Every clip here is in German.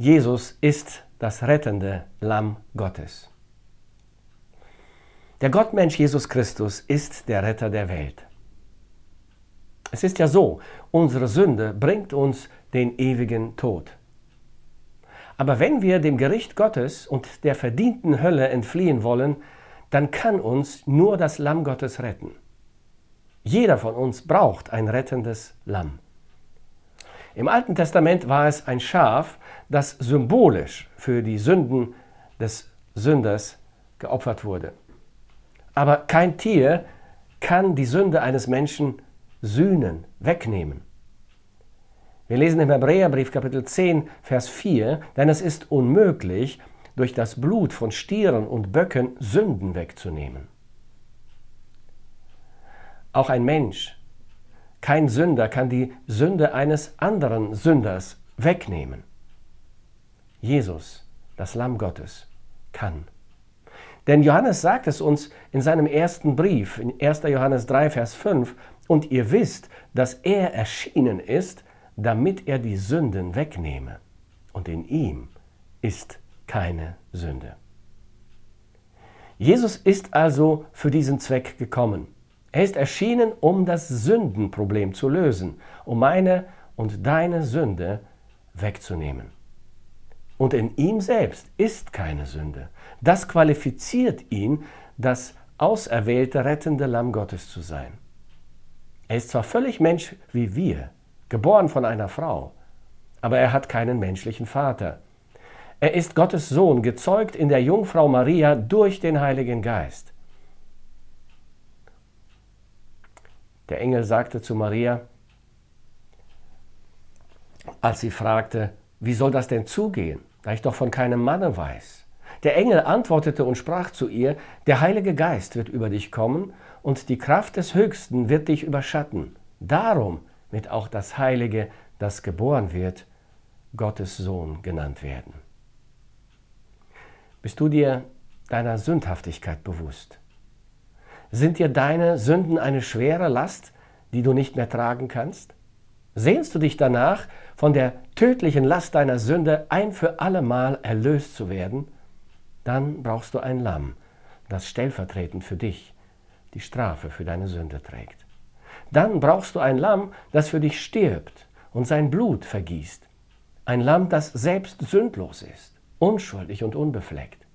Jesus ist das rettende Lamm Gottes. Der Gottmensch Jesus Christus ist der Retter der Welt. Es ist ja so, unsere Sünde bringt uns den ewigen Tod. Aber wenn wir dem Gericht Gottes und der verdienten Hölle entfliehen wollen, dann kann uns nur das Lamm Gottes retten. Jeder von uns braucht ein rettendes Lamm. Im Alten Testament war es ein Schaf, das symbolisch für die Sünden des Sünders geopfert wurde. Aber kein Tier kann die Sünde eines Menschen sühnen, wegnehmen. Wir lesen im Hebräerbrief Kapitel 10, Vers 4, denn es ist unmöglich, durch das Blut von Stieren und Böcken Sünden wegzunehmen. Auch ein Mensch, kein Sünder kann die Sünde eines anderen Sünders wegnehmen. Jesus, das Lamm Gottes, kann. Denn Johannes sagt es uns in seinem ersten Brief, in 1. Johannes 3, Vers 5, und ihr wisst, dass er erschienen ist, damit er die Sünden wegnehme. Und in ihm ist keine Sünde. Jesus ist also für diesen Zweck gekommen. Er ist erschienen, um das Sündenproblem zu lösen, um meine und deine Sünde wegzunehmen. Und in ihm selbst ist keine Sünde. Das qualifiziert ihn, das auserwählte rettende Lamm Gottes zu sein. Er ist zwar völlig Mensch wie wir, geboren von einer Frau, aber er hat keinen menschlichen Vater. Er ist Gottes Sohn, gezeugt in der Jungfrau Maria durch den Heiligen Geist. Der Engel sagte zu Maria, als sie fragte, wie soll das denn zugehen, da ich doch von keinem Manne weiß? Der Engel antwortete und sprach zu ihr, der Heilige Geist wird über dich kommen und die Kraft des Höchsten wird dich überschatten. Darum wird auch das Heilige, das geboren wird, Gottes Sohn genannt werden. Bist du dir deiner Sündhaftigkeit bewusst? Sind dir deine Sünden eine schwere Last, die du nicht mehr tragen kannst? Sehnst du dich danach, von der tödlichen Last deiner Sünde ein für allemal erlöst zu werden? Dann brauchst du ein Lamm, das stellvertretend für dich die Strafe für deine Sünde trägt. Dann brauchst du ein Lamm, das für dich stirbt und sein Blut vergießt. Ein Lamm, das selbst sündlos ist, unschuldig und unbefleckt.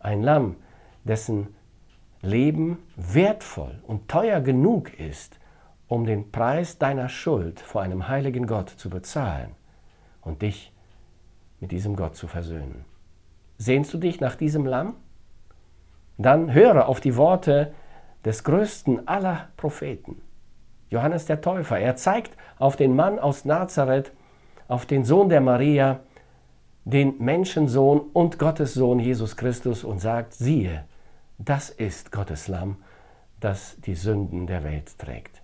Ein Lamm, dessen Leben wertvoll und teuer genug ist, um den Preis deiner Schuld vor einem heiligen Gott zu bezahlen und dich mit diesem Gott zu versöhnen. Sehnst du dich nach diesem Lamm? Dann höre auf die Worte des größten aller Propheten, Johannes der Täufer. Er zeigt auf den Mann aus Nazareth, auf den Sohn der Maria, den Menschensohn und Gottes Sohn Jesus Christus und sagt, siehe, das ist Gottes Lamm, das die Sünden der Welt trägt.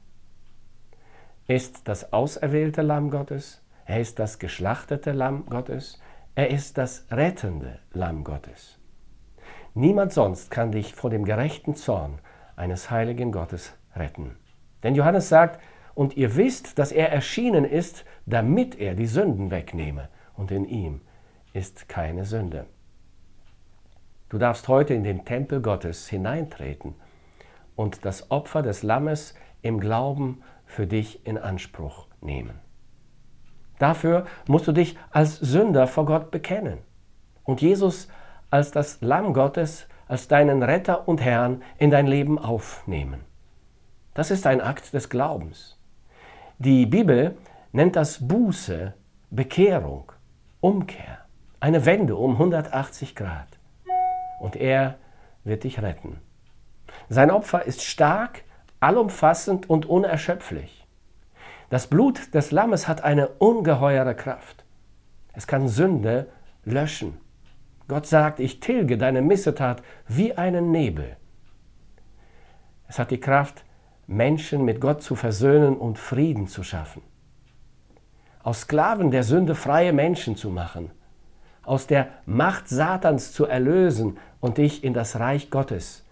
Er ist das auserwählte Lamm Gottes, er ist das geschlachtete Lamm Gottes, er ist das rettende Lamm Gottes. Niemand sonst kann dich vor dem gerechten Zorn eines heiligen Gottes retten. Denn Johannes sagt, und ihr wisst, dass er erschienen ist, damit er die Sünden wegnehme, und in ihm ist keine Sünde. Du darfst heute in den Tempel Gottes hineintreten und das Opfer des Lammes im Glauben für dich in Anspruch nehmen. Dafür musst du dich als Sünder vor Gott bekennen und Jesus als das Lamm Gottes, als deinen Retter und Herrn in dein Leben aufnehmen. Das ist ein Akt des Glaubens. Die Bibel nennt das Buße, Bekehrung, Umkehr, eine Wende um 180 Grad und er wird dich retten. Sein Opfer ist stark, allumfassend und unerschöpflich. Das Blut des Lammes hat eine ungeheure Kraft. Es kann Sünde löschen. Gott sagt, ich tilge deine Missetat wie einen Nebel. Es hat die Kraft, Menschen mit Gott zu versöhnen und Frieden zu schaffen. Aus Sklaven der Sünde freie Menschen zu machen aus der Macht Satans zu erlösen und dich in das Reich Gottes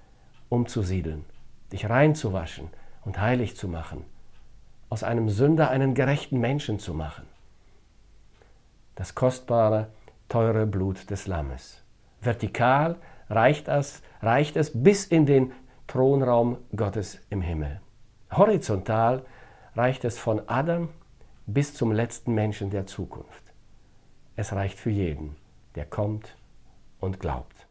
umzusiedeln, dich reinzuwaschen und heilig zu machen, aus einem Sünder einen gerechten Menschen zu machen. das kostbare, teure Blut des Lammes. Vertikal reicht es, reicht es bis in den Thronraum Gottes im Himmel. Horizontal reicht es von Adam bis zum letzten Menschen der Zukunft. Es reicht für jeden, der kommt und glaubt.